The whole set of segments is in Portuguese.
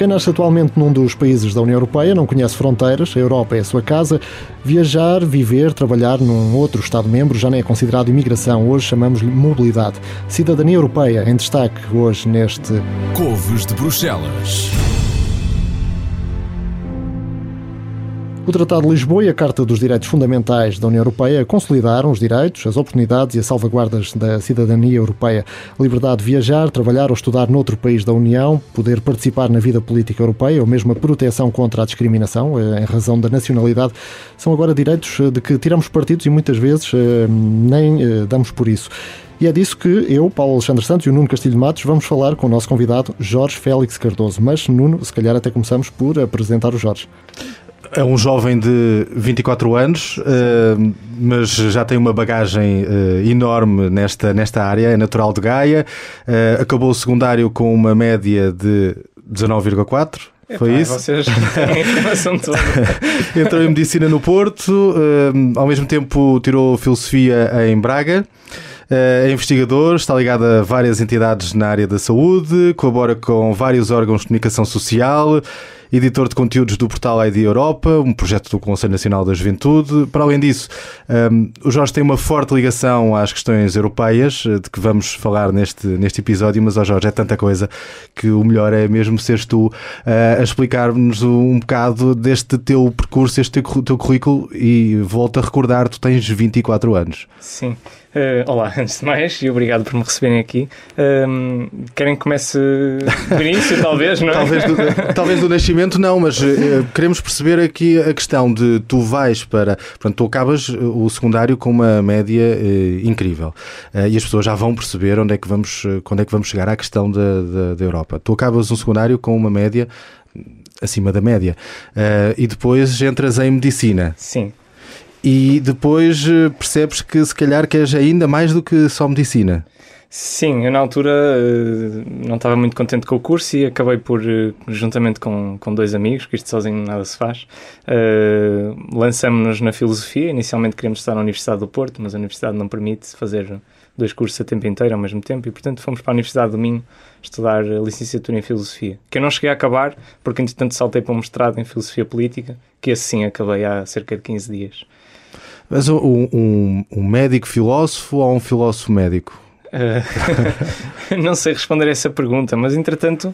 Quem nasce atualmente num dos países da União Europeia não conhece fronteiras, a Europa é a sua casa. Viajar, viver, trabalhar num outro Estado-membro já nem é considerado imigração, hoje chamamos-lhe mobilidade. Cidadania Europeia em destaque hoje neste Couves de Bruxelas. O Tratado de Lisboa e a Carta dos Direitos Fundamentais da União Europeia consolidaram os direitos, as oportunidades e as salvaguardas da cidadania europeia. A liberdade de viajar, trabalhar ou estudar noutro país da União, poder participar na vida política europeia ou mesmo a proteção contra a discriminação eh, em razão da nacionalidade, são agora direitos eh, de que tiramos partidos e muitas vezes eh, nem damos por isso. E é disso que eu, Paulo Alexandre Santos e o Nuno Castilho Matos vamos falar com o nosso convidado Jorge Félix Cardoso. Mas, Nuno, se calhar até começamos por apresentar o Jorge. É um jovem de 24 anos, uh, mas já tem uma bagagem uh, enorme nesta, nesta área. É natural de Gaia, uh, acabou o secundário com uma média de 19,4. Foi isso? Vocês têm a informação toda. Entrou em medicina no Porto, ao mesmo tempo tirou filosofia em Braga. É investigador, está ligado a várias entidades na área da saúde, colabora com vários órgãos de comunicação social editor de conteúdos do portal ID Europa, um projeto do Conselho Nacional da Juventude. Para além disso, um, o Jorge tem uma forte ligação às questões europeias, eh, de que vamos falar neste, neste episódio, mas, ó Jorge, é tanta coisa que o melhor é mesmo seres tu uh, a explicar-nos um bocado deste teu percurso, este teu currículo e volto a recordar, tu tens 24 anos. Sim. Uh, olá, antes de mais, e obrigado por me receberem aqui. Uh, querem que comece do início, talvez, não é? talvez, do, talvez do nascimento, não, mas uh, queremos perceber aqui a questão de tu vais para. Portanto, tu acabas o secundário com uma média eh, incrível e as pessoas já vão perceber onde é que vamos, quando é que vamos chegar à questão da, da, da Europa. Tu acabas um secundário com uma média acima da média e depois entras em medicina. Sim e depois eh, percebes que se calhar queres ainda mais do que só medicina. Sim, eu na altura eh, não estava muito contente com o curso e acabei por, eh, juntamente com, com dois amigos, que isto sozinho nada se faz, uh, lançamos-nos na filosofia. Inicialmente queríamos estar na Universidade do Porto, mas a Universidade não permite fazer dois cursos a tempo inteiro ao mesmo tempo e, portanto, fomos para a Universidade do Minho estudar licenciatura em Filosofia, que eu não cheguei a acabar porque, entretanto, saltei para um mestrado em Filosofia Política, que esse sim acabei há cerca de 15 dias. Mas um, um, um médico filósofo ou um filósofo médico? Uh, não sei responder a essa pergunta, mas entretanto,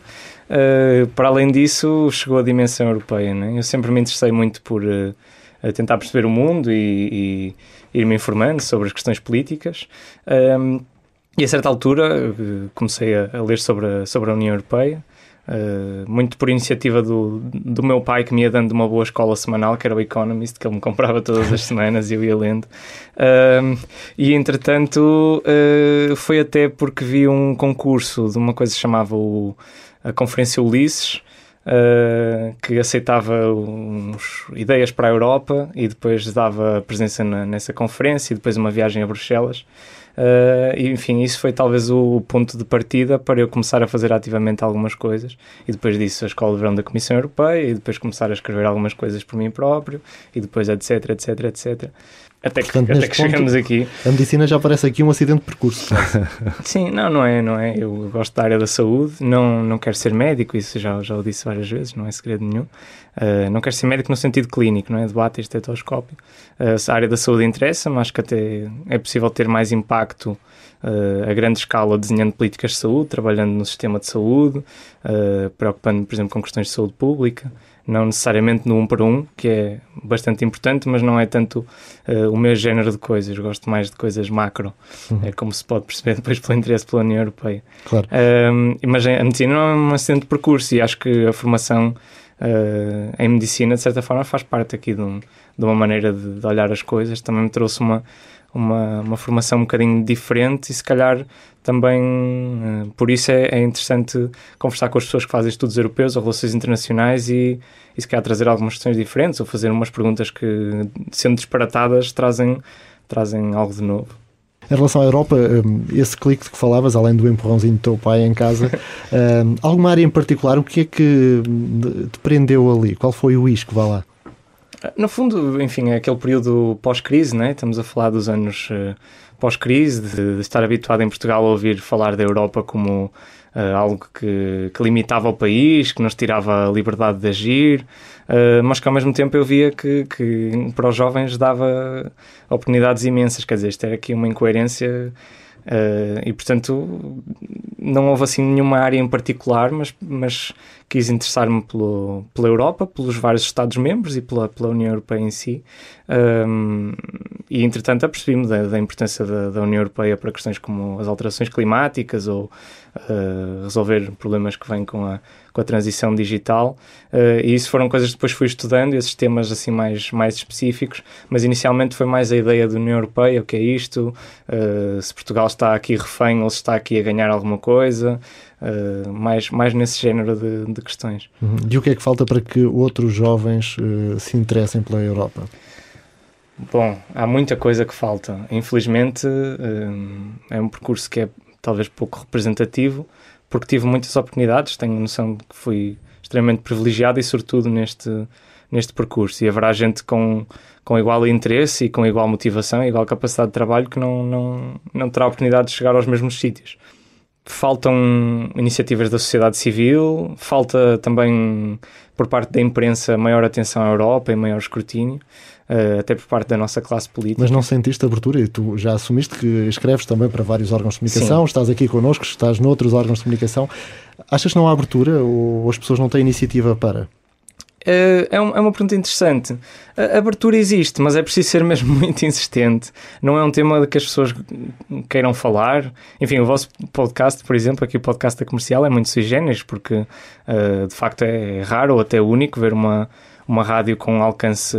uh, para além disso, chegou a dimensão europeia. Né? Eu sempre me interessei muito por uh, tentar perceber o mundo e, e ir-me informando sobre as questões políticas. e a certa altura comecei a, a, ler sobre a, sobre a União Europeia. Uh, muito por iniciativa do, do meu pai que me ia dando uma boa escola semanal, que era o Economist, que ele me comprava todas as semanas e eu ia lendo. Uh, e entretanto, uh, foi até porque vi um concurso de uma coisa que chamava o, a Conferência Ulisses. que aceitava uns ideias para a Europa e depois dava presença na, nessa conferência e depois uma viagem a Bruxelas. Uh, enfim, isso foi talvez o ponto de partida para eu começar a fazer ativamente algumas coisas. E depois disso, a Escola de Verão da Comissão Europeia, e depois começar a escrever algumas coisas por mim próprio, e depois etc, etc, etc. Até que, Portanto, até que ponto, chegamos aqui. A medicina já parece aqui um acidente de percurso. Sim, não, não é, não é. Eu gosto da área da saúde, não, não quero ser médico, isso já, já o disse várias vezes, não é segredo nenhum. Uh, não quero ser médico no sentido clínico, não é? Debate estetoscópio. Uh, a área da saúde interessa-me, acho que até é possível ter mais impacto uh, a grande escala desenhando políticas de saúde, trabalhando no sistema de saúde, uh, preocupando, por exemplo, com questões de saúde pública não necessariamente no um para um, que é bastante importante, mas não é tanto uh, o meu género de coisas. Gosto mais de coisas macro, uhum. é como se pode perceber depois pelo interesse pela União Europeia. Claro. Uh, mas a medicina não é um acidente de percurso e acho que a formação uh, em medicina, de certa forma, faz parte aqui de, um, de uma maneira de, de olhar as coisas. Também me trouxe uma uma, uma formação um bocadinho diferente e se calhar também uh, por isso é, é, interessante conversar com as pessoas que fazem estudos europeus ou relações internacionais e, e se calhar trazer algumas questões diferentes ou fazer umas perguntas que, sendo disparatadas, trazem, trazem algo de novo. Em relação à Europa, eh, esse clique de que falavas, além do empurrãozinho do teu pai em casa, eh, alguma área em particular, o que é que te prendeu ali? Qual foi o isco? Vá lá. No fundo, enfim, é aquele período pós-crise, né? estamos a falar dos anos pós-crise, de, de, estar habituado em Portugal a ouvir falar da Europa como uh, algo que, que, limitava o país, que nos tirava a liberdade de agir, uh, mas que ao mesmo tempo eu via que, que para os jovens dava oportunidades imensas. Quer dizer, isto era aqui uma incoerência. Uh, e portanto não houve assim nenhuma área em particular, mas, mas quis interessar-me pela Europa, pelos vários Estados-membros e pela, pela União Europeia em si. Um, e entretanto apercebi-me da, da, importância da, da, União Europeia para questões como as alterações climáticas ou uh, resolver problemas que vêm com a, com a transição digital. Uh, e isso foram coisas que depois fui estudando, esses temas assim mais, mais específicos, mas inicialmente foi mais a ideia da União Europeia, o que é isto, uh, se Portugal está aqui refém ou se está aqui a ganhar alguma coisa. Uh, mais, mais nesse género de, de questões. Uhum. E o que é que falta para que outros jovens uh, se interessem pela Europa? Bom, há muita coisa que falta. Infelizmente, uh, é um percurso que é talvez pouco representativo, porque tive muitas oportunidades. Tenho noção de que fui extremamente privilegiado e, sobretudo, neste, neste percurso. E haverá gente com, com igual interesse e com igual motivação, igual capacidade de trabalho que não, não, não terá oportunidade de chegar aos mesmos sítios faltam iniciativas da sociedade civil, falta também por parte da imprensa maior atenção à Europa e maior escrutínio, uh, até por parte da nossa classe política. Mas não sentiste abertura e tu já assumiste que escreves também para vários órgãos de comunicação, Sim. estás aqui connosco, estás noutros órgãos de comunicação. Achas que não há abertura ou as pessoas não têm iniciativa para? Eh, é, uma pergunta interessante. A abertura existe, mas é preciso ser mesmo muito insistente. Não é um tema de que as pessoas queiram falar. Enfim, o vosso podcast, por exemplo, aqui o podcast da comercial, é muito sui generis, porque uh, de facto é raro ou até único ver uma uma rádio com um alcance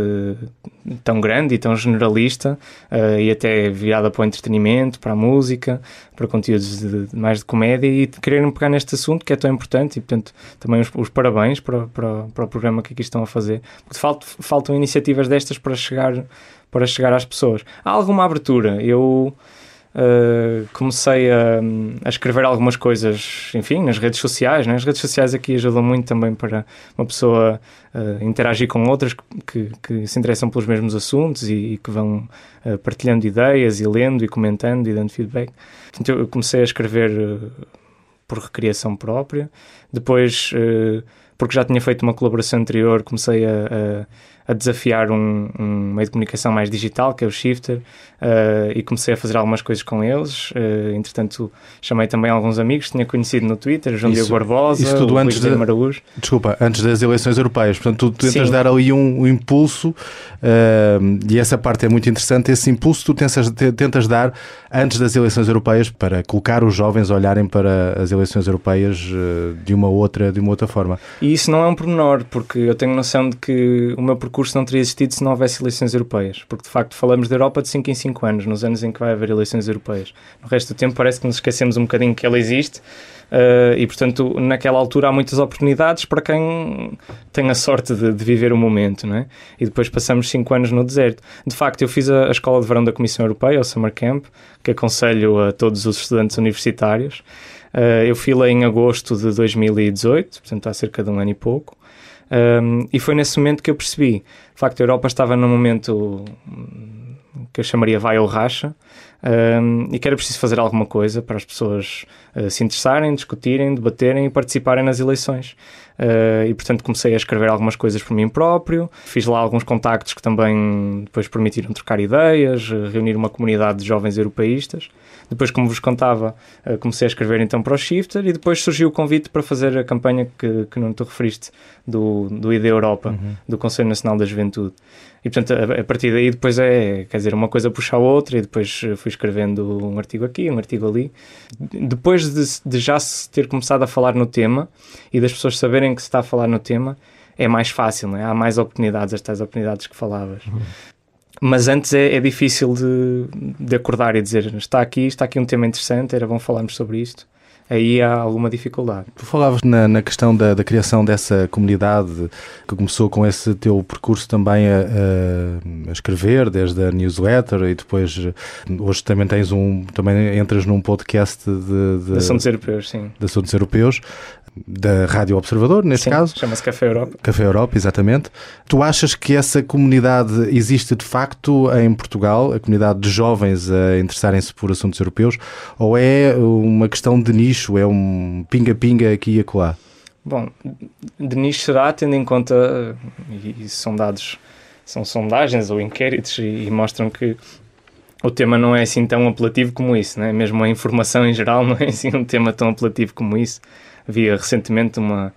tão grande e tão generalista uh, e até virada para o entretenimento, para a música, para conteúdos de, de, mais de comédia e quererem pegar neste assunto que é tão importante e, portanto, também os, os parabéns para, para, para, o programa que aqui estão a fazer. Porque faltam, faltam iniciativas destas para chegar, para chegar às pessoas. Há alguma abertura. Eu Uh, comecei a, a, escrever algumas coisas, enfim, nas redes sociais. Né? As redes sociais aqui ajudam muito também para uma pessoa uh, interagir com outras que, que, se interessam pelos mesmos assuntos e, e que vão uh, partilhando ideias e lendo e comentando e dando feedback. Então eu comecei a escrever por recriação própria. Depois, porque já tinha feito uma colaboração anterior, comecei a, a a desafiar um, um, meio de comunicação mais digital, que é o Shifter, uh, e comecei a fazer algumas coisas com eles. Uh, entretanto, chamei também alguns amigos que tinha conhecido no Twitter, João isso, Diogo Barbosa, isso tudo antes de, Maraújo. Desculpa, antes das eleições europeias. Portanto, tu tentas Sim. dar ali um, um impulso, uh, e essa parte é muito interessante. Esse impulso tu tentas, tentas dar antes das eleições europeias para colocar os jovens a olharem para as eleições europeias de uma outra, de uma outra forma. E isso não é um pormenor, porque eu tenho noção de que o meu percurso curso não teria existido se não houvesse eleições europeias, porque de facto falamos da Europa de 5 em 5 anos, nos anos em que vai haver eleições europeias. No resto do tempo parece que nos esquecemos um bocadinho que ela existe uh, e, portanto, naquela altura há muitas oportunidades para quem tem a sorte de, de viver o momento, não é? E depois passamos 5 anos no deserto. De facto, eu fiz a, a Escola de Verão da Comissão Europeia, o Summer Camp, que aconselho a todos os estudantes universitários. Uh, eu fui lá em agosto de 2018, portanto há cerca de um ano e pouco. Um, e foi nesse momento que eu percebi, de facto, a Europa estava num momento hum, que eu chamaria vai ou racha, um, e que era preciso fazer alguma coisa para as pessoas uh, se interessarem, discutirem, debaterem e participarem nas eleições. Uh, e portanto comecei a escrever algumas coisas por mim próprio, fiz lá alguns contactos que também depois permitiram trocar ideias, reunir uma comunidade de jovens europeístas. Depois, como vos contava, eh, comecei a escrever então para o Shifter e depois surgiu o convite para fazer a campanha que, que não te referiste do, do ID Europa, uhum. do Conselho Nacional da Juventude. E portanto, a, a, partir daí depois é, quer dizer, uma coisa puxa a outra e depois eh, fui escrevendo um artigo aqui, um artigo ali. Depois de, de já se ter começado a falar no tema e das pessoas saberem que se está a falar no tema, é mais fácil, é? há mais oportunidades, estas oportunidades que falavas. Uhum. Mas antes é, é difícil de, de, acordar e dizer está aqui, está aqui um tema interessante, era bom falarmos sobre isto. Aí há alguma dificuldade. Tu falavas na, na questão da, da, criação dessa comunidade que começou com esse teu percurso também a, a, escrever, desde a newsletter e depois hoje também tens um, também entras num podcast de, de, de assuntos europeus, sim. De assuntos europeus da Rádio Observador, neste Sim, caso. Chama-se Café Europa. Café Europa, exatamente. Tu achas que essa comunidade existe de facto em Portugal, a comunidade de jovens a interessarem-se por assuntos europeus, ou é uma questão de nicho, é um pinga-pinga aqui e acolá? Bom, de nicho será, tendo em conta, e, e são dados, são sondagens ou inquéritos, e, e mostram que o tema não é assim tão apelativo como isso, né? mesmo a informação em geral não é assim um tema tão apelativo como isso. Havia recentemente uma,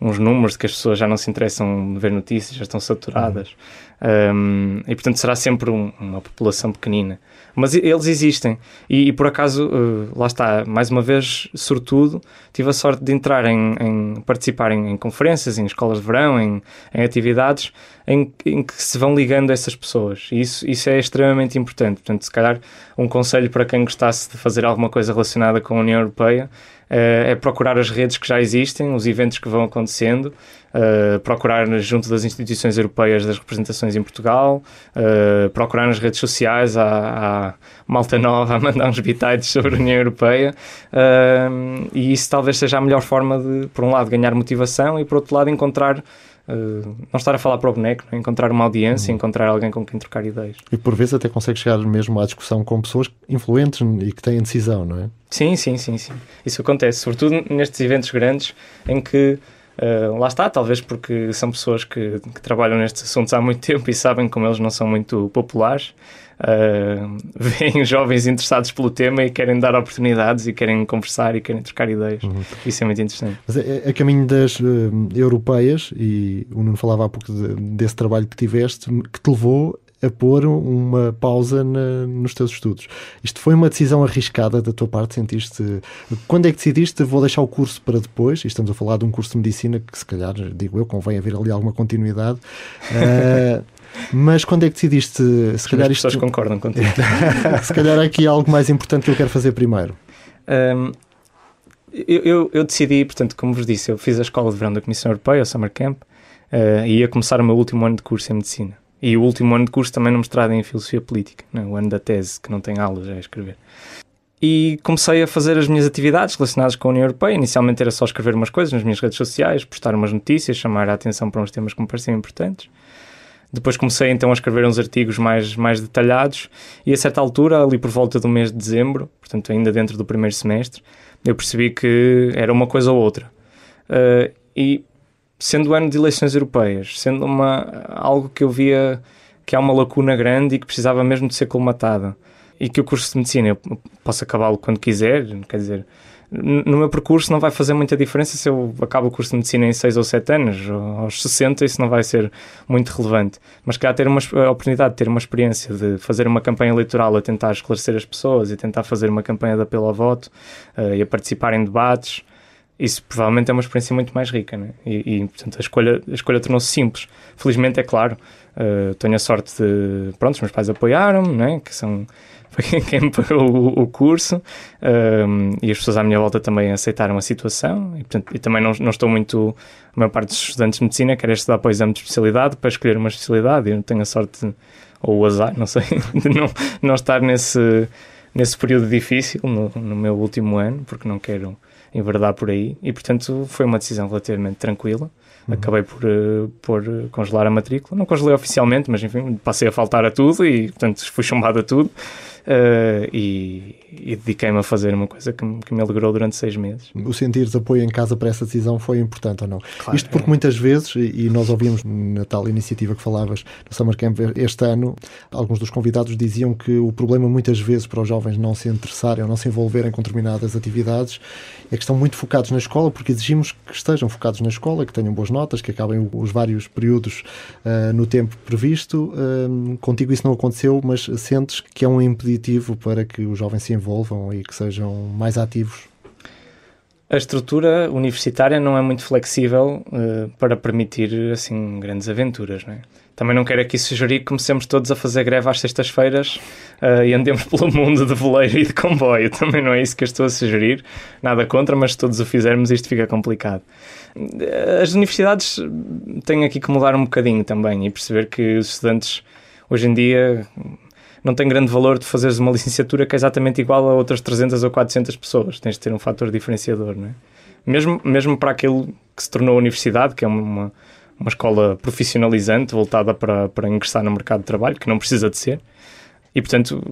uns números de que as pessoas já não se interessam de ver notícias, já estão saturadas. Uhum. Um, e portanto será sempre um, uma população pequenina. Mas eles existem. E, e por acaso, uh, lá está, mais uma vez, sobretudo, tive a sorte de entrar em, em participar em, em, conferências, em escolas de verão, em, em atividades em, em, que se vão ligando essas pessoas. E isso, isso é extremamente importante. Portanto, se calhar, um conselho para quem gostasse de fazer alguma coisa relacionada com a União Europeia é procurar as redes que já existem, os eventos que vão acontecendo, uh, procurar junto das instituições europeias das representações em Portugal, uh, procurar nas redes sociais a, a malta nova a mandar uns bitites sobre a União Europeia uh, e isso talvez seja a melhor forma de, por um lado, ganhar motivação e por outro lado, encontrar Uh, não estar a falar para o boneco, é? encontrar uma audiência, uhum. encontrar alguém com quem trocar ideias. E por vezes até consegue chegar mesmo à discussão com pessoas influentes e que têm decisão, não é? Sim, sim, sim, sim. Isso acontece, sobretudo nestes eventos grandes em que Uh, lá está, talvez porque são pessoas que, que, trabalham nestes assuntos há muito tempo e sabem como eles não são muito populares. Uh, veem jovens interessados pelo tema e querem dar oportunidades e querem conversar e querem trocar ideias. Uhum. Isso é muito interessante. Mas a, é, a é caminho das uh, europeias, e o Nuno falava há pouco de, desse trabalho que tiveste, que te levou a pôr uma pausa na, nos teus estudos. Isto foi uma decisão arriscada da tua parte? Sentiste. Quando é que decidiste vou deixar o curso para depois? E estamos a falar de um curso de medicina que, se calhar, digo eu, convém haver ali alguma continuidade. Uh, mas quando é que decidiste? Se calhar As pessoas isto... concordam contigo. se calhar há aqui algo mais importante que eu quero fazer primeiro. Um, eu, eu, eu, decidi, portanto, como vos disse, eu fiz a escola de verão da Comissão Europeia, o Summer Camp, uh, e ia começar o meu último ano de curso em medicina. E o último ano de curso também no mestrado em Filosofia Política, né? o ano da tese, que não tem aulas, é escrever. E comecei a fazer as minhas atividades relacionadas com a União Europeia. Inicialmente era só escrever umas coisas nas minhas redes sociais, postar umas notícias, chamar a atenção para uns temas que me pareciam importantes. Depois comecei então a escrever uns artigos mais, mais detalhados e a certa altura, ali por volta do mês de dezembro, portanto ainda dentro do primeiro semestre, eu percebi que era uma coisa ou outra. Uh, e sendo ano de eleições europeias, sendo uma, algo que eu via que há uma lacuna grande e que precisava mesmo de ser colmatada. E que o curso de medicina eu posso acabá-lo quando quiser, quer dizer, no meu percurso não vai fazer muita diferença se eu acabo o curso de medicina em 6 ou 7 anos, ou aos 60, isso não vai ser muito relevante. Mas há ter uma a oportunidade de ter uma experiência de fazer uma campanha eleitoral a tentar esclarecer as pessoas e tentar fazer uma campanha de apelo ao voto uh, e a participar em debates isso provavelmente é uma experiência muito mais rica, né? e, e portanto a escolha, a escolha tornou-se simples. Felizmente, é claro, uh, tenho a sorte de, pronto, os meus pais apoiaram-me, né? que são quem pagou o, curso, uh, e as pessoas à minha volta também aceitaram a situação, e, portanto, e também não, não estou muito, a maior parte dos estudantes de medicina quer estudar para o exame de especialidade, para escolher uma especialidade, e eu tenho a sorte, ou o azar, não sei, de não, não estar nesse, nesse período difícil no, no meu último ano, porque não quero enverdar por aí e, portanto, foi uma decisão relativamente tranquila. Uhum. Acabei por, uh, por congelar a matrícula. Não congelei oficialmente, mas enfim, passei a faltar a tudo e, portanto, fui chumbado a tudo. Uh, e, e dediquei-me a fazer uma coisa que, que, me alegrou durante seis meses. O sentir de apoio em casa para essa decisão foi importante ou não? Claro, Isto porque é. muitas vezes, e nós ouvimos na tal iniciativa que falavas no Summer Camp este ano, alguns dos convidados diziam que o problema muitas vezes para os jovens não se interessarem ou não se envolverem com determinadas atividades é que estão muito focados na escola, porque exigimos que estejam focados na escola, que tenham boas notas, que acabem os vários períodos uh, no tempo previsto. Uh, contigo isso não aconteceu, mas sentes que é um para que os jovens se envolvam e que sejam mais ativos? A estrutura universitária não é muito flexível uh, para permitir assim grandes aventuras, não é? Também não quero aqui sugerir que comecemos todos a fazer greve às sextas-feiras uh, e andemos pelo mundo de voleiro e de comboio. Também não é isso que eu estou a sugerir. Nada contra, mas se todos o fizermos isto fica complicado. As universidades têm aqui que mudar um bocadinho também e perceber que os estudantes hoje em dia não tem grande valor de fazeres uma licenciatura que é exatamente igual a outras 300 ou 400 pessoas. Tens de ter um fator diferenciador, não é? mesmo, mesmo para aquilo que se tornou a universidade, que é uma, uma escola profissionalizante, voltada para, para ingressar no mercado de trabalho, que não precisa de ser. E, portanto,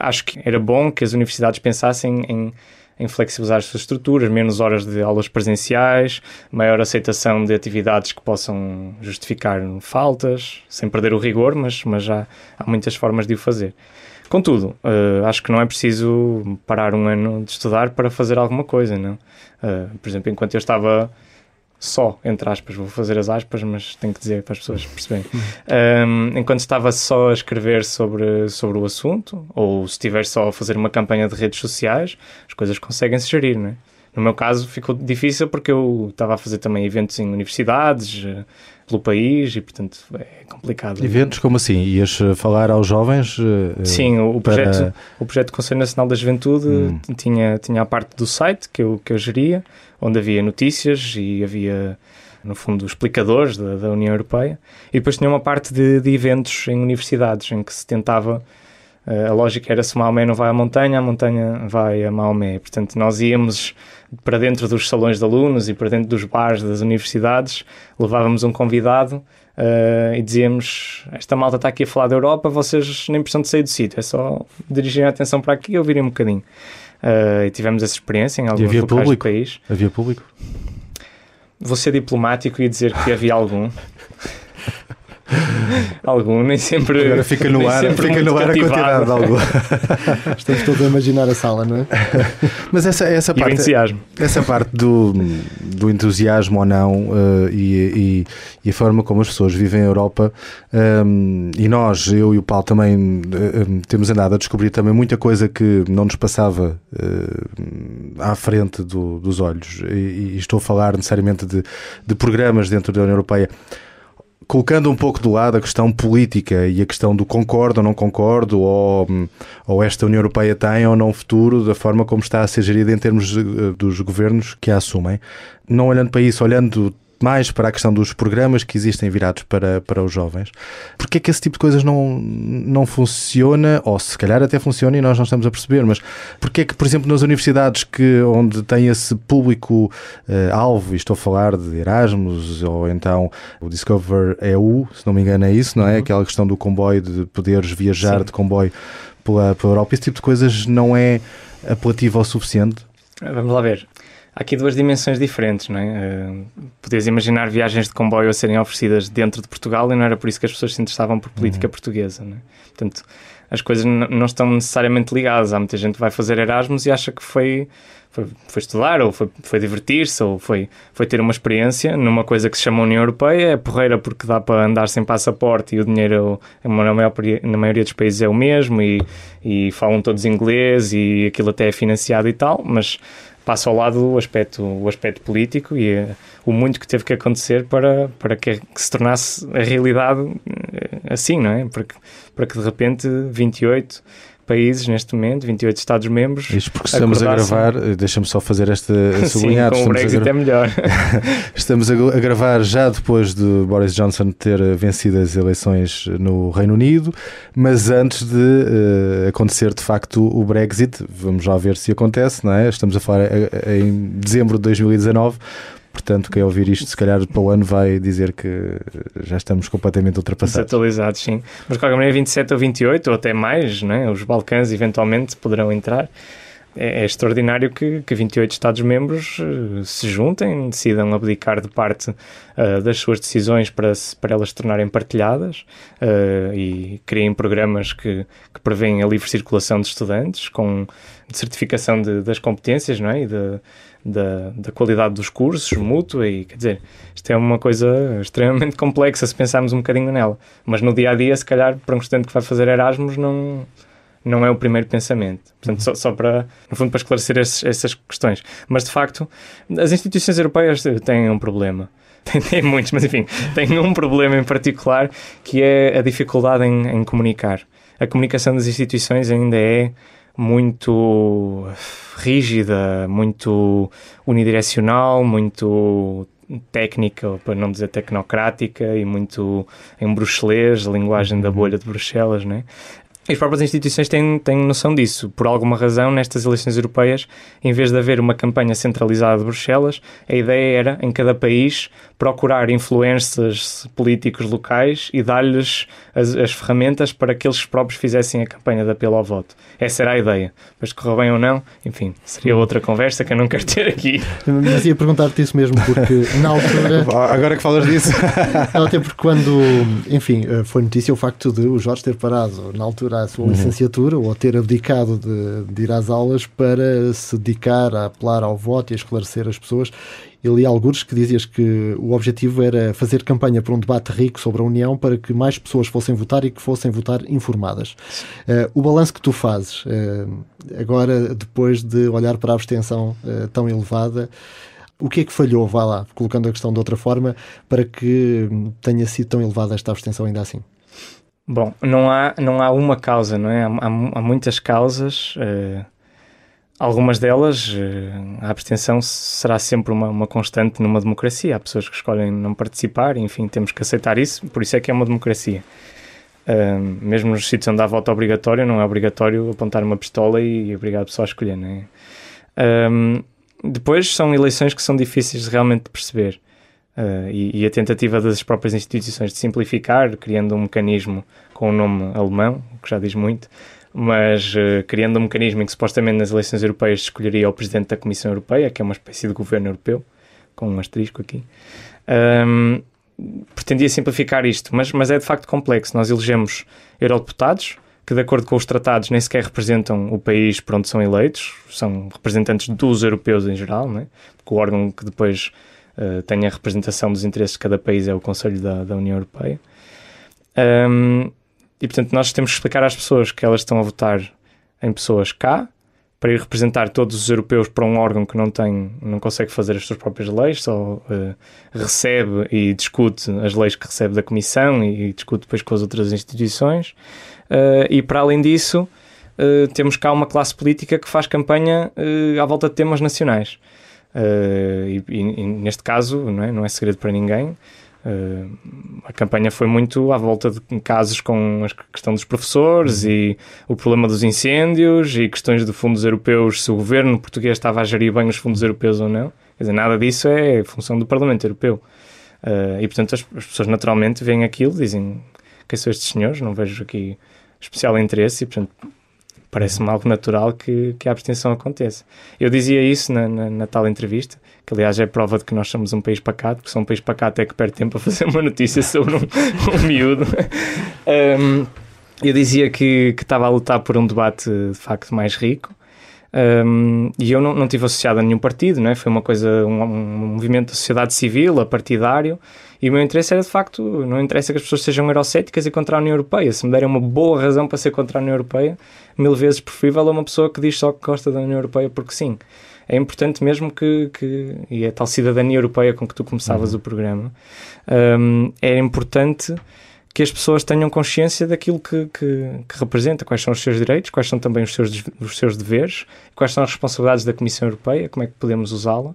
acho que era bom que as universidades pensassem em, em flexibilizar as suas estruturas, menos horas de aulas presenciais, maior aceitação de atividades que possam justificar faltas, sem perder o rigor, mas, mas já há muitas formas de o fazer. Contudo, uh, acho que não é preciso parar um ano de estudar para fazer alguma coisa, não? Uh, por exemplo, enquanto eu estava só, entre aspas, vou fazer as aspas, mas tenho que dizer para as pessoas perceberem. Um, enquanto estava só a escrever sobre, sobre o assunto, ou se estiver só a fazer uma campanha de redes sociais, as coisas conseguem-se gerir, não é? No meu caso ficou difícil porque eu estava a fazer também eventos em universidades, eh, pelo país e, portanto, é complicado. Eventos como assim? Ias eh, falar aos jovens? Eh, Sim, o, para... projeto, o projeto Conselho Nacional da Juventude hum. tinha, tinha a parte do site que eu, que eu geria, onde havia notícias e havia, no fundo, explicadores da, da União Europeia. E depois tinha uma parte de, de eventos em universidades em que se tentava a lógica era se Maomé não vai à montanha, a montanha vai a Maomé. Portanto, nós íamos para dentro dos salões de alunos e para dentro dos bares das universidades, levávamos um convidado uh, e dizíamos: Esta malta está aqui a falar da Europa, vocês nem precisam de sair do sítio, é só dirigirem a atenção para aqui e ouvirem um bocadinho. Uh, e tivemos essa experiência em alguns locais público? do país. Havia público? Vou ser diplomático e dizer que havia algum. algum, nem sempre. Agora fica no ar, fica no ar a quantidade de algum. Estamos todos a imaginar a sala, não é? Mas essa, essa parte. entusiasmo. Essa parte do, do entusiasmo ou não uh, e, e, e, a forma como as pessoas vivem a Europa um, e nós, eu e o Paulo também uh, temos andado a descobrir também muita coisa que não nos passava uh, à frente do, dos olhos. E, e, estou a falar necessariamente de, de programas dentro da União Europeia colocando um pouco do lado a questão política e a questão do concordo ou não concordo, ou, ou esta União Europeia tem ou não futuro, da forma como está a ser gerida em termos dos governos que a assumem, não olhando para isso, olhando mais para a questão dos programas que existem virados para, para os jovens. Porque é que esse tipo de coisas não, não funciona, ou se calhar até funciona e nós não estamos a perceber, mas porque é que, por exemplo, nas universidades que, onde tem esse público uh, alvo, e estou a falar de Erasmus, ou então o Discover EU, se não me engano é isso, não é? Uhum. Aquela questão do comboio, de poderes viajar Sim. de comboio pela, pela Europa, esse tipo de coisas não é apelativo o suficiente? Vamos lá ver. Há aqui duas dimensões diferentes, não é? Uh, podias imaginar viagens de comboio a serem oferecidas dentro de Portugal e não era por isso que as pessoas se interessavam por política uhum. portuguesa, não é? Portanto, as coisas não estão necessariamente ligadas. Há muita gente que vai fazer Erasmus e acha que foi, foi, foi estudar, ou foi, foi divertir-se, ou foi, foi ter uma experiência numa coisa que se chama União Europeia. É porreira porque dá para andar sem passaporte e o dinheiro, na, maior, na maioria dos países, é o mesmo e, e falam todos inglês e aquilo até é financiado e tal, mas passa ao lado o aspecto, o aspecto político e uh, o muito que teve que acontecer para, para que, que, se tornasse a realidade uh, assim, não é? Para que de repente 28 países neste momento, 28 Estados-membros. Isto porque estamos a gravar, eh, deixa-me só fazer esta sublinhada. Sim, com o Brexit gra... é melhor. estamos a, gravar já depois de Boris Johnson ter eh, vencido as eleições no Reino Unido, mas antes de uh, acontecer de facto o Brexit, vamos já ver se acontece, não é? Estamos a falar em dezembro de 2019. Portanto, quem ouvir isto, se calhar para o ano, vai dizer que já estamos completamente ultrapassados. Desatualizados, sim. Mas de qualquer maneira, 27 ou 28, ou até mais, né? os Balcãs eventualmente poderão entrar. É, é extraordinário que, que 28 Estados-membros uh, se juntem, decidam abdicar de parte uh, das suas decisões para, para elas se tornarem partilhadas uh, e criem programas que, que prevêem a livre circulação de estudantes com certificação de, das competências não é? e de, da, da qualidade dos cursos mútua e quer dizer, isto é uma coisa extremamente complexa se pensarmos um bocadinho nela. Mas no dia a dia, se calhar, para um estudante que vai fazer Erasmus, não, não é o primeiro pensamento. Portanto, só, só para, no fundo, para esclarecer esses, essas questões. Mas de facto, as instituições europeias têm um problema. Tem, tem, muitos, mas enfim, têm um problema em particular que é a dificuldade em, em comunicar. A comunicação das instituições ainda é muito rígida, muito unidirecional, muito técnica, para não dizer tecnocrática, e muito em bruxelês, a linguagem da uhum. bolha de Bruxelas, né? E as próprias instituições têm, têm noção disso. Por alguma razão, nestas eleições europeias, em vez de haver uma campanha centralizada de Bruxelas, a ideia era, em cada país, procurar influências políticos locais e dar-lhes as, as, ferramentas para que eles próprios fizessem a campanha de apelo ao voto. Essa era a ideia. Mas correu bem ou não, enfim, seria outra conversa que eu não quero ter aqui. Mas ia perguntar-te isso mesmo, porque na altura. Agora que falas disso. Até porque quando, enfim, foi notícia o facto de o Jorge ter parado, na altura, a sua uhum. licenciatura ou ter abdicado de, de, ir às aulas para se dedicar a apelar ao voto e a esclarecer as pessoas. E li alguns que dizias que o objetivo era fazer campanha para um debate rico sobre a União para que mais pessoas fossem votar e que fossem votar informadas. Uh, o balanço que tu fazes, uh, agora depois de olhar para a abstenção uh, tão elevada, o que é que falhou, vá lá, colocando a questão de outra forma, para que tenha sido tão elevada esta abstenção ainda assim? Bom, não há, não há uma causa, não é? Há, há, muitas causas. Uh, algumas delas, uh, a abstenção será sempre uma, uma constante numa democracia. Há pessoas que escolhem não participar, enfim, temos que aceitar isso, por isso é que é uma democracia. Uh, mesmo nos sítios onde há voto obrigatório, não é obrigatório apontar uma pistola e, e obrigar a pessoa a escolher, não é? depois são eleições que são difíceis de realmente perceber. Uh, e, e, a tentativa das próprias instituições de simplificar, criando um mecanismo com o um nome alemão, que já diz muito, mas uh, criando um mecanismo em que supostamente nas eleições europeias escolheria o Presidente da Comissão Europeia, que é uma espécie de governo europeu, com um asterisco aqui. Um, pretendia simplificar isto, mas, mas é de facto complexo. Nós elegemos eurodeputados, que de acordo com os tratados nem sequer representam o país por onde são eleitos, são representantes dos europeus em geral, né? porque o órgão que depois uh, tem a representação dos interesses de cada país, é o Conselho da, da União Europeia. Um, e portanto, nós temos que explicar às pessoas que elas estão a votar em pessoas cá para ir representar todos os europeus para um órgão que não tem, não consegue fazer as suas próprias leis, só uh, recebe e discute as leis que recebe da Comissão e, e discute depois com as outras instituições. Uh, e para além disso, uh, temos cá uma classe política que faz campanha à volta de temas nacionais. Uh, e, e, neste caso, não é, não é segredo para ninguém, uh, a campanha foi muito à volta de casos com a questão dos professores uhum. e o problema dos incêndios e questões de fundos europeus, se o governo português estava a gerir bem os fundos europeus ou não. Quer dizer, nada disso é função do Parlamento Europeu. Uh, e, portanto, as, as, pessoas naturalmente veem aquilo, dizem quem são estes senhores, não vejo aqui especial interesse e, portanto, parece-me algo natural que, que a abstenção aconteça. Eu dizia isso na, na, na, tal entrevista, que aliás é prova de que nós somos um país pacato, porque só um país pacato é que perde tempo a fazer uma notícia sobre um, um miúdo. um, eu dizia que, que estava a lutar por um debate de facto mais rico. Um, e eu não, não tive associado a nenhum partido, não é? foi uma coisa, um, um movimento da sociedade civil, a partidário, e o meu interesse era de facto, não interessa que as pessoas sejam eurocéticas e contra a União Europeia. Se me derem uma boa razão para ser contra a União Europeia, mil vezes preferível a uma pessoa que diz só que gosta da União Europeia porque sim. É importante mesmo que, que e a tal cidadania europeia com que tu começavas uhum. o programa, um, é importante que as pessoas tenham consciência daquilo que, que, que, representa, quais são os seus direitos, quais são também os seus, os seus deveres, quais são as responsabilidades da Comissão Europeia, como é que podemos usá-la.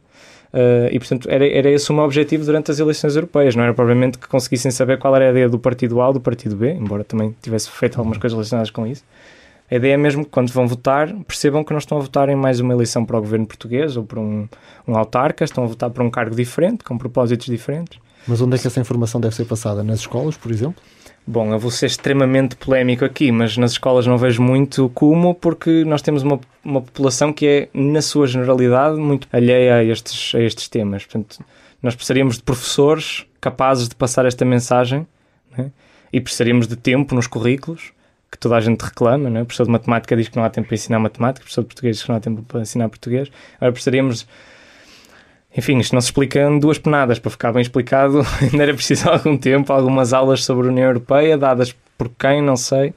Uh, e, portanto, era, era esse o meu objetivo durante as eleições europeias. Não era provavelmente que conseguissem saber qual era a ideia do partido A ou do partido B, embora também tivesse feito algumas coisas relacionadas com isso. A ideia é mesmo que quando vão votar, percebam que não estão a votar em mais uma eleição para o governo português ou para um, um autarca, estão a votar para um cargo diferente, com propósitos diferentes. Mas onde é que essa informação deve ser passada? Nas escolas, por exemplo? Bom, eu vou ser extremamente polémico aqui, mas nas escolas não vejo muito como, porque nós temos uma, uma população que é, na sua generalidade, muito alheia a estes, a estes temas. Portanto, nós precisaríamos de professores capazes de passar esta mensagem né? e precisaríamos de tempo nos currículos, que toda a gente reclama. Né? O professor de matemática diz que não há tempo para ensinar matemática, o professor de português diz que não há tempo para ensinar português. Agora precisaríamos enfim, isto não se explica em duas penadas. Para ficar bem explicado, ainda era preciso algum tempo, algumas aulas sobre a União Europeia, dadas por quem, não sei.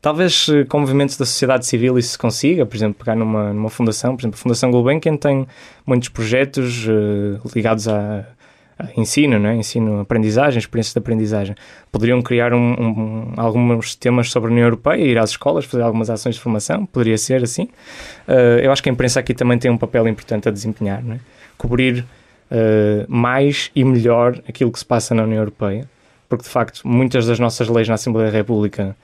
Talvez eh, com movimentos da sociedade civil isso se consiga, por exemplo, pegar numa, numa fundação, por exemplo, a Fundação Gulbenkian tem muitos projetos uh, ligados a, a, ensino, né? ensino, aprendizagem, experiências de aprendizagem. Poderiam criar um, um, alguns temas sobre a União Europeia, ir às escolas, fazer algumas ações de formação, poderia ser assim. Uh, eu acho que a imprensa aqui também tem um papel importante a desempenhar, não é? cobrir uh, mais e melhor aquilo que se passa na União Europeia, porque de facto muitas das nossas leis na Assembleia da República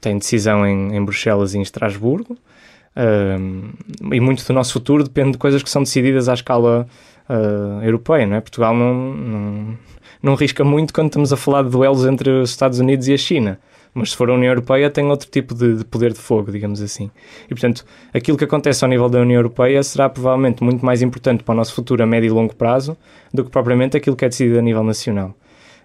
tem decisão em, em Bruxelas e em Estrasburgo. e muito do nosso futuro depende de coisas que são decididas à escala uh, europeia, não é? Portugal não, não, não risca muito quando estamos a falar de duelos entre os Estados Unidos e a China. Mas se for a União Europeia, tem outro tipo de, de, poder de fogo, digamos assim. E, portanto, aquilo que acontece ao nível da União Europeia será provavelmente muito mais importante para o nosso futuro a médio e longo prazo do que propriamente aquilo que é decidido a nível nacional.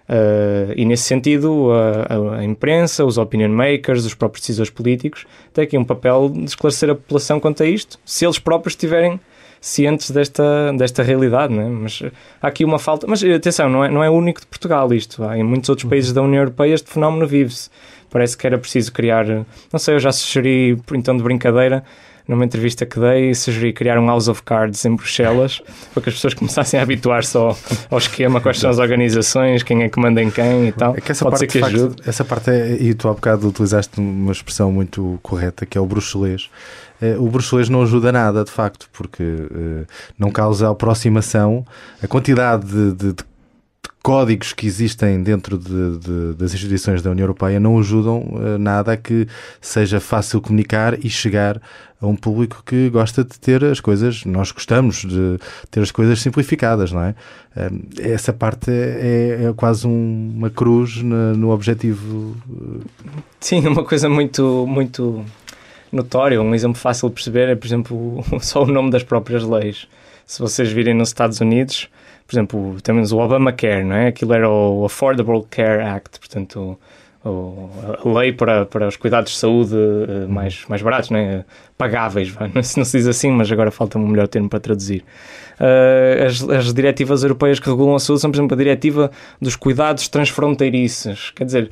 Uh, e nesse sentido, a, a, imprensa, os opinion makers, os próprios decisores políticos têm aqui um papel de esclarecer a população quanto a isto, se eles próprios estiverem cientes desta, desta realidade, não é? Mas há aqui uma falta. Mas atenção, não é, não é único de Portugal isto. Há em muitos outros países da União Europeia este fenómeno vive-se. Parece que era preciso criar. Não sei, eu já sugeri, por então de brincadeira, numa entrevista que dei, sugeri criar um House of Cards em Bruxelas para que as pessoas começassem a habituar-se ao, ao, esquema, quais são as organizações, quem é que manda em quem e tal. É que essa Pode parte, que ajude. Facto, essa parte é, e tu há bocado utilizaste uma expressão muito correta, que é o bruxelês. Eh, o bruxelês não ajuda nada, de facto, porque uh, não causa aproximação. A quantidade de, de, de códigos que existem dentro de, de, das instituições da União Europeia não ajudam uh, nada a que seja fácil comunicar e chegar a um público que gosta de ter as coisas, nós gostamos de ter as coisas simplificadas, não é? Uh, essa parte é, é quase um, uma cruz no, no objetivo. Sim, uma coisa muito, muito notória. Um exemplo fácil de perceber é, por exemplo, só o nome das próprias leis. Se vocês virem nos Estados Unidos, por exemplo, temos o Obamacare, não é? Aquilo era o Affordable Care Act, portanto, a lei para, para os cuidados de saúde uh, mais, mais baratos, não é? pagáveis, não se, não se diz assim, mas agora falta um melhor termo para traduzir. Uh, as, as diretivas europeias que regulam a saúde são, por exemplo, a diretiva dos cuidados transfronteiriços. Quer dizer,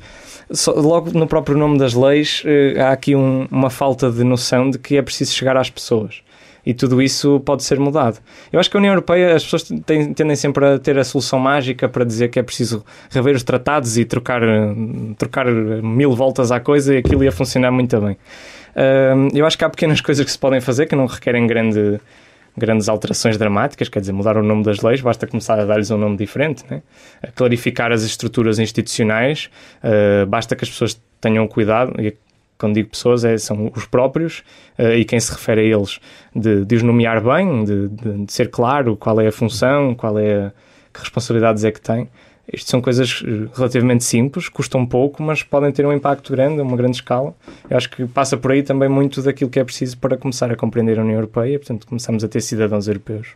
só, logo no próprio nome das leis, uh, há aqui um, uma falta de noção de que é preciso chegar às pessoas e tudo isso pode ser mudado. Eu acho que a União Europeia, as pessoas têm, tendem sempre a ter a solução mágica para dizer que é preciso rever os tratados e trocar, trocar mil voltas à coisa e aquilo ia funcionar muito bem. Uh, eu acho que há pequenas coisas que se podem fazer que não requerem grande, grandes alterações dramáticas, quer dizer, mudar o nome das leis, basta começar a dar-lhes um nome diferente, né? clarificar as estruturas institucionais, uh, basta que as pessoas tenham cuidado, e quando digo pessoas, é, são os próprios uh, e quem se refere a eles, de, de os nomear bem, de, de, de, ser claro qual é a função, qual é a, que responsabilidades é que tem. Isto são coisas eh, relativamente simples, custam pouco, mas podem ter um impacto grande, uma grande escala. Eu acho que passa por aí também muito daquilo que é preciso para começar a compreender a União Europeia, portanto, começamos a ter cidadãos europeus.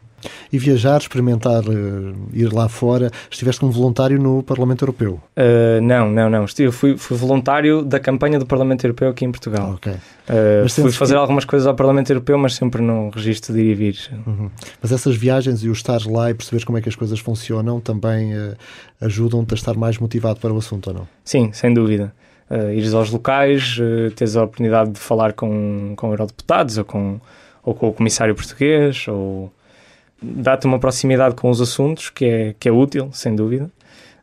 E viajar, experimentar, uh, ir lá fora, estiveste como voluntário no Parlamento Europeu? Uh, não, não, não. Estive, fui, fui voluntário da campanha do Parlamento Europeu aqui em Portugal. Ok. Uh, fui fazer que... algumas coisas ao Parlamento Europeu, mas sempre no registro de ir e vir. Uhum. Mas essas viagens e o estar lá e perceber como é que as coisas funcionam também ajudam-te a estar mais motivado para o assunto, ou não? Sim, sem dúvida. Uh, ires aos locais, uh, teres a oportunidade de falar com, com eurodeputados ou com, ou com o comissário português, ou dá-te uma proximidade com os assuntos que é, que é útil, sem dúvida.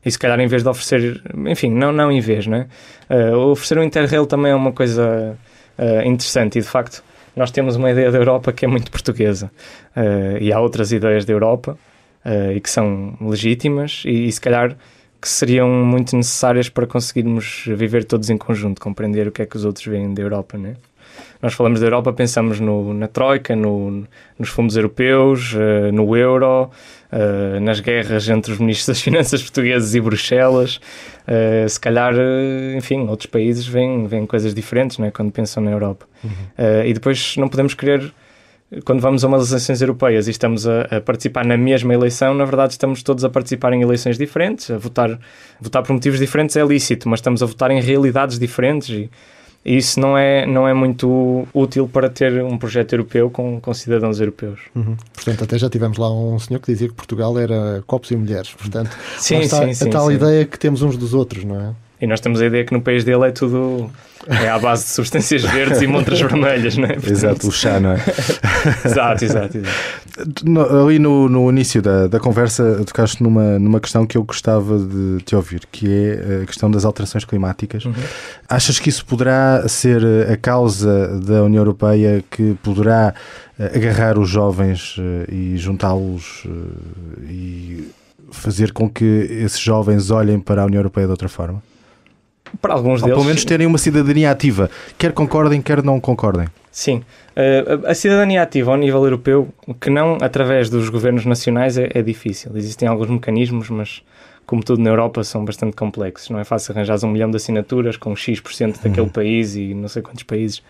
E se calhar em vez de oferecer, enfim, não, não em vez, né? Uh, oferecer um Interrail também é uma coisa uh, interessante e de facto nós temos uma ideia da Europa que é muito portuguesa uh, e há outras ideias da Europa e que são legítimas e, e, se calhar que seriam muito necessárias para conseguirmos viver todos em conjunto, compreender o que é que os outros veem da Europa, né? Nós falamos da Europa, pensamos no, na Troika, no, nos fundos europeus, uh, no euro, uh, nas guerras entre os ministros das Finanças portugueses e Bruxelas. Uh, se calhar, enfim, outros países veem, veem coisas diferentes né, quando pensam na Europa. Uhum. e depois não podemos querer quando vamos a umas eleições europeias e estamos a, a, participar na mesma eleição, na verdade estamos todos a participar em eleições diferentes, a votar, votar por motivos diferentes é lícito, mas estamos a votar em realidades diferentes e e isso não é, não é muito útil para ter um projeto europeu com, com cidadãos europeus. Uhum. Portanto, até já tivemos lá um senhor que dizia que Portugal era copos e mulheres. Portanto, sim, está sim, sim, a tal sim. ideia que temos uns dos outros, não é? E nós temos a ideia que no país dele é tudo é à base de substâncias verdes e montras vermelhas, não é? Portanto... Exato, o chá, não é? exato, exato, exato. No, ali no, no início da, da conversa tocaste numa, numa questão que eu gostava de te ouvir, que é a questão das alterações climáticas. Uhum. Achas que isso poderá ser a causa da União Europeia que poderá eh, agarrar os jovens eh, e juntá-los eh, e fazer com que esses jovens olhem para a União Europeia de outra forma? Para alguns Ou deles. pelo menos terem uma cidadania ativa, quer concordem, quer não concordem. Sim. Uh, a cidadania ativa ao nível europeu, que não através dos governos nacionais, é, é, difícil. Existem alguns mecanismos, mas como tudo na Europa, são bastante complexos. Não é fácil arranjar um milhão de assinaturas com X% daquele uhum. país e não sei quantos países.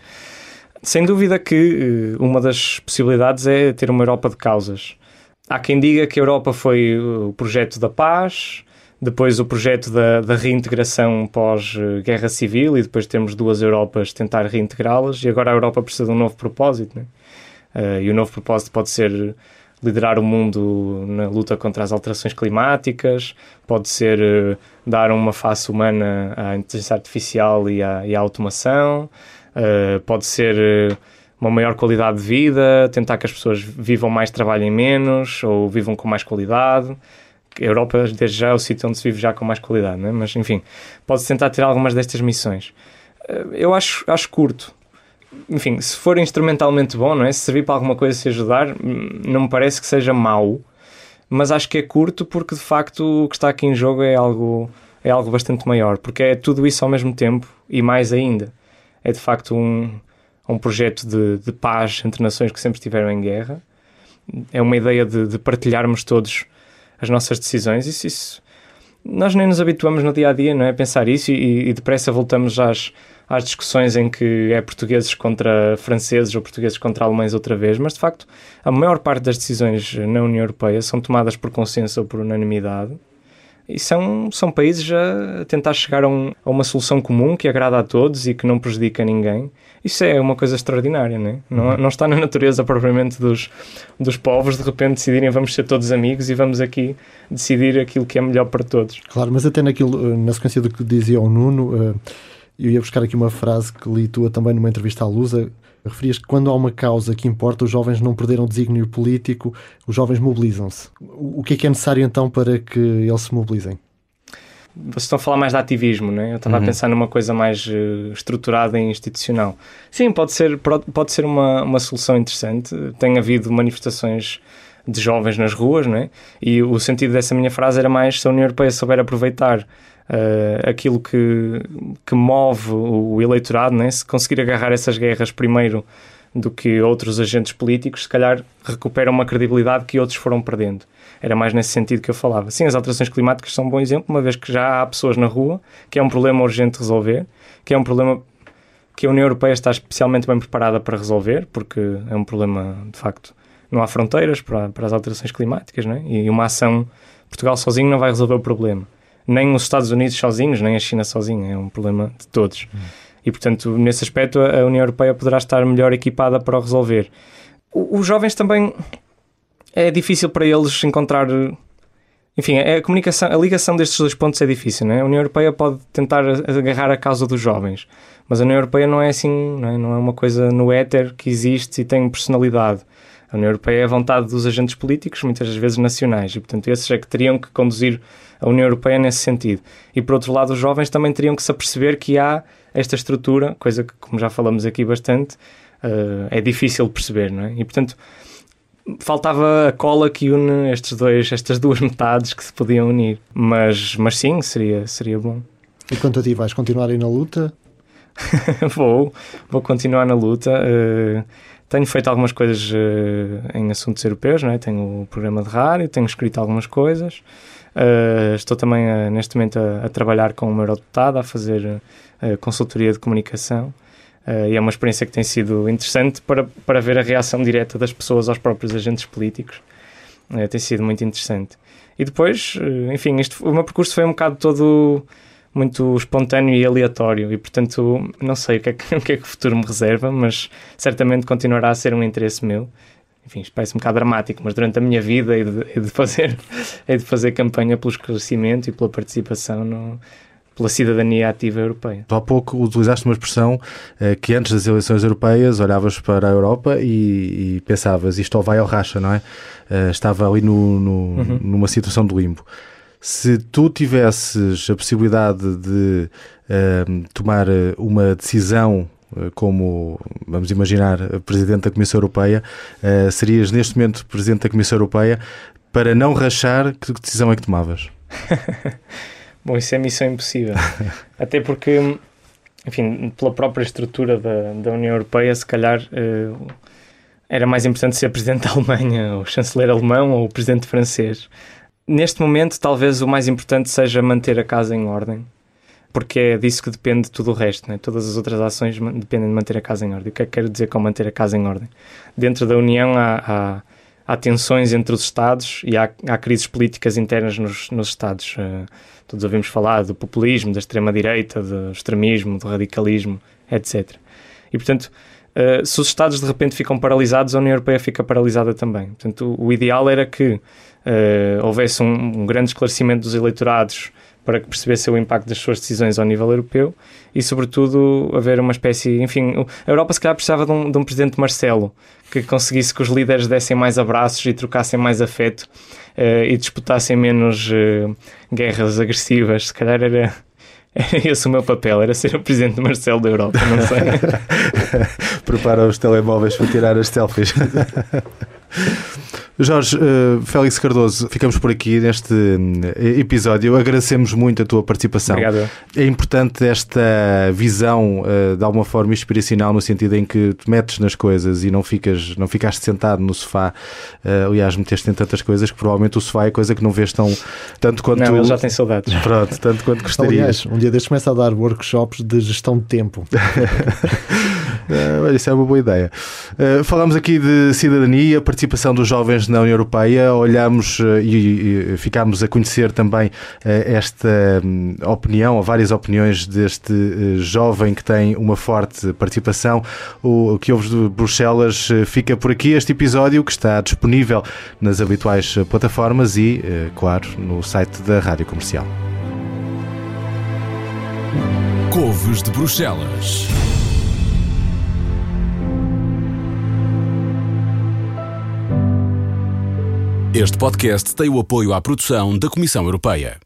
Sem dúvida que uh, uma das possibilidades é ter uma Europa de causas. Há quem diga que a Europa foi o projeto da paz, depois o projeto da, da reintegração pós-guerra civil e depois temos duas Europas tentar reintegrá-las e agora a Europa precisa de um novo propósito. Né? Uh, e o novo propósito pode ser liderar o mundo na luta contra as alterações climáticas, pode ser uh, dar uma face humana à inteligência artificial e à, e à automação, uh, pode ser uma maior qualidade de vida, tentar que as pessoas vivam mais, trabalhem menos ou vivam com mais qualidade a Europa, desde já, é o sítio onde se vive já com mais qualidade, é? mas enfim, pode-se tentar ter algumas destas missões. Eh, eu acho, acho curto. Enfim, se for instrumentalmente bom, não é? Se servir para alguma coisa se ajudar, hum, não me parece que seja mau, mas acho que é curto porque de facto o que está aqui em jogo é algo, é algo bastante maior, porque é tudo isso ao mesmo tempo e mais ainda. É de facto um, um projeto de, de paz entre nações que sempre estiveram em guerra. É uma ideia de, de partilharmos todos as nossas decisões. Isso, isso, nós nem nos habituamos no dia a dia, não é? Pensar isso e, e depressa voltamos às, às discussões em que é portugueses contra franceses ou portugueses contra alemães outra vez, mas de facto a maior parte das decisões na União Europeia são tomadas por consenso ou por unanimidade e são, são países a tentar chegar a, um, a, uma solução comum que agrada a todos e que não prejudica ninguém. Isso é uma coisa extraordinária, não, é? não, uhum. não está na natureza propriamente dos, dos povos de repente decidirem vamos ser todos amigos e vamos aqui decidir aquilo que é melhor para todos. Claro, mas até naquilo, eh, na sequência do que dizia o Nuno, eh, eu ia buscar aqui uma frase que li tua também numa entrevista à Lusa, referias que quando há uma causa que importa, os jovens não perderam desígnio político, os jovens mobilizam-se. O que é que é necessário então para que eles se mobilizem? Vocês estão a falar mais de ativismo, não é? Eu estava uhum. a pensar numa coisa mais uh, estruturada e institucional. Sim, pode ser, pode ser uma, uma solução interessante. Tem havido manifestações de jovens nas ruas, não é? E o sentido dessa minha frase era mais se a União Europeia souber aproveitar uh, aquilo que, que move o eleitorado, né? se conseguir agarrar essas guerras primeiro do que outros agentes políticos, se calhar recupera uma credibilidade que outros foram perdendo. Era mais nesse sentido que eu falava. Sim, as alterações climáticas são um bom exemplo, uma vez que já há pessoas na rua, que é um problema urgente de resolver, que é um problema que a União Europeia está especialmente bem preparada para resolver, porque é um problema, de facto, não há fronteiras para, para as alterações climáticas, né? e uma ação, Portugal sozinho não vai resolver o problema nem os Estados Unidos sozinhos, nem a China sozinha, é um problema de todos. Hum. E, portanto, nesse aspecto, a União Europeia poderá estar melhor equipada para o resolver. os jovens também é difícil para eles encontrar. Enfim, a comunicação, a ligação destes dois pontos é difícil, não é? A União Europeia pode tentar agarrar a causa dos jovens, mas a União Europeia não é assim, não é, não é uma coisa no éter que existe e tem personalidade. A União Europeia é a vontade dos agentes políticos, muitas vezes nacionais, e portanto esses é que teriam que conduzir a União Europeia nesse sentido. E por outro lado, os jovens também teriam que se aperceber que há esta estrutura, coisa que, como já falamos aqui bastante, uh, é difícil perceber, não é? E portanto faltava a cola que une estes dois, estas duas metades que se podiam unir. Mas, mas sim, seria, seria bom. E quanto a ti, vais continuar aí na luta? vou, vou continuar na luta. Uh, tenho feito algumas coisas uh, em assuntos europeus, não é? tenho o programa de rádio, tenho escrito algumas coisas. Uh, estou também neste momento a, a, trabalhar com uma eurodeputado, a fazer uh, consultoria de comunicação. e é uma experiência que tem sido interessante para, para ver a reação direta das pessoas aos próprios agentes políticos. tem sido muito interessante. E depois, enfim, isto, o meu percurso foi um bocado todo muito espontâneo e aleatório e portanto não sei o que, é que, o que é que o futuro me reserva, mas certamente continuará a ser um interesse meu. Enfim, isto parece um bocado dramático, mas durante a minha vida é de, de fazer, é de fazer campanha pelo esclarecimento e pela participação no, pela cidadania ativa europeia. Há pouco utilizaste uma expressão eh, que antes das eleições europeias olhavas para a Europa e, e pensavas isto ou vai ao racha, não é? Eh, estava ali no, no, uhum. numa situação de limbo se tu tivesses a possibilidade de uh, tomar eh, uma decisão uh, como, vamos imaginar, Presidente da Comissão Europeia, uh, serias neste momento Presidente da Comissão Europeia, para não rachar, que decisão é que tomavas? Bom, isso é missão impossível. Até porque, enfim, pela própria estrutura da, da União Europeia, se calhar uh, era mais importante ser presidente da Alemanha, ou chanceler alemão, ou presidente francês. Neste momento, talvez o mais importante seja manter a casa em ordem, porque é disso que depende tudo o resto. Né? Todas as outras ações dependem de manter a casa em ordem. O que é que quero dizer com manter a casa em ordem? Dentro da União há, há, há tensões entre os Estados e há, há crises políticas internas nos, nos Estados. Uh, todos ouvimos falar do populismo, da extrema-direita, do extremismo, do radicalismo, etc. E, portanto, uh, se os Estados de repente ficam paralisados, a União Europeia fica paralisada também. Portanto, o, o ideal era que uh, houvesse um, um grande esclarecimento dos eleitorados para que percebesse o impacto das suas decisões ao nível europeu e, sobretudo, haver uma espécie. Enfim, a Europa se calhar precisava de um, de um presidente Marcelo que conseguisse que os líderes dessem mais abraços e trocassem mais afeto uh, e disputassem menos uh, guerras agressivas. Se calhar era. Era esse o meu papel, era ser o presidente Marcelo da Europa, não sei. Prepara os telemóveis para tirar as selfies. Jorge, uh, Félix Cardoso, ficamos por aqui neste uh, episódio. Agradecemos muito a tua participação. Obrigado. É importante esta visão, uh, de alguma forma inspiracional, no sentido em que te metes nas coisas e não, ficas, não ficaste sentado no sofá. aliás, meteste em tantas coisas que provavelmente o sofá é coisa que não vês tão, tanto quanto. Não, ele já tem saudades. Pronto, tanto quanto gostarias. Aliás, um dia destes começa a dar workshops de gestão de tempo. Uh, isso é uma boa ideia. Uh, falamos aqui de cidadania, participação dos jovens na União Europeia, olhamos uh, e, e ficámos a conhecer também esta um, opinião, ou várias opiniões deste jovem que tem uma forte participação. O, o que de Bruxelas fica por aqui. Este episódio que está disponível nas habituais plataformas e, claro, no site da Rádio Comercial. Couves de Bruxelas. Este podcast tem o apoio à produção da Comissão Europeia.